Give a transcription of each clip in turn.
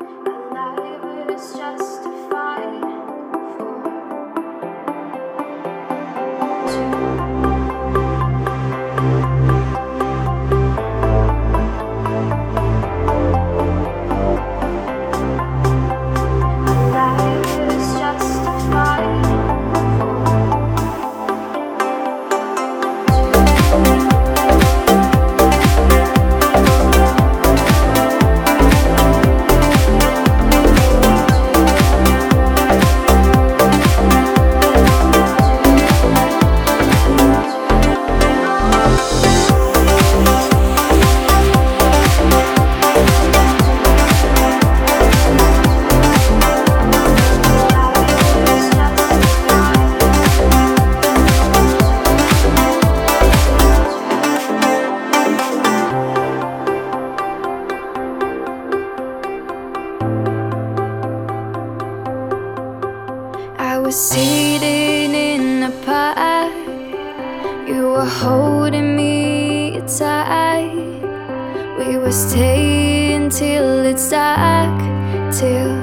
Alive is just I was sitting in a park. You were holding me tight. We were staying till it's dark, till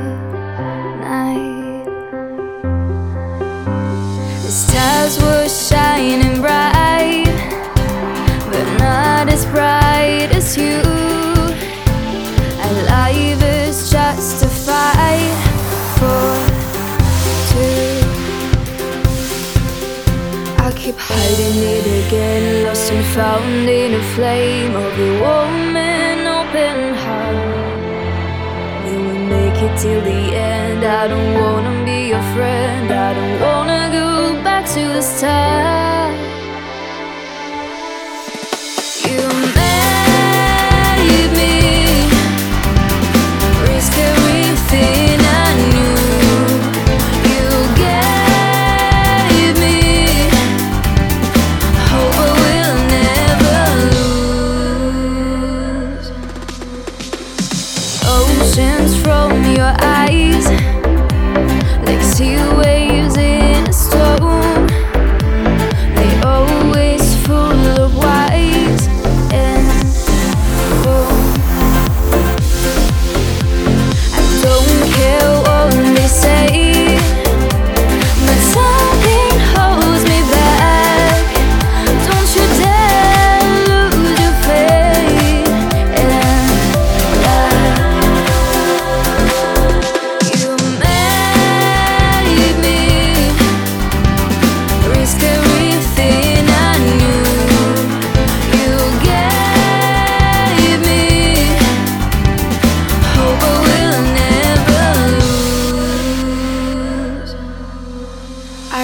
night. The stars were shining hiding it again, lost and found in a flame of warm and open heart. Will we make it till the end? I don't wanna be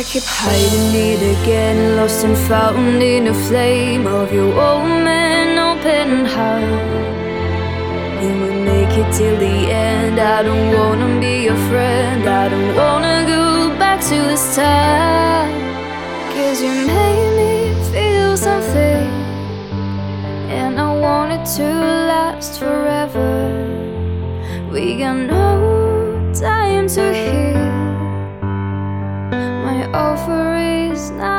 I keep hiding it again, lost and found in a flame of your and open heart. Will we make it till the end? I don't wanna be your friend. I don't wanna go back to the start. Cause you made me feel something, and I want it to last forever. We got no time to heal. Offer not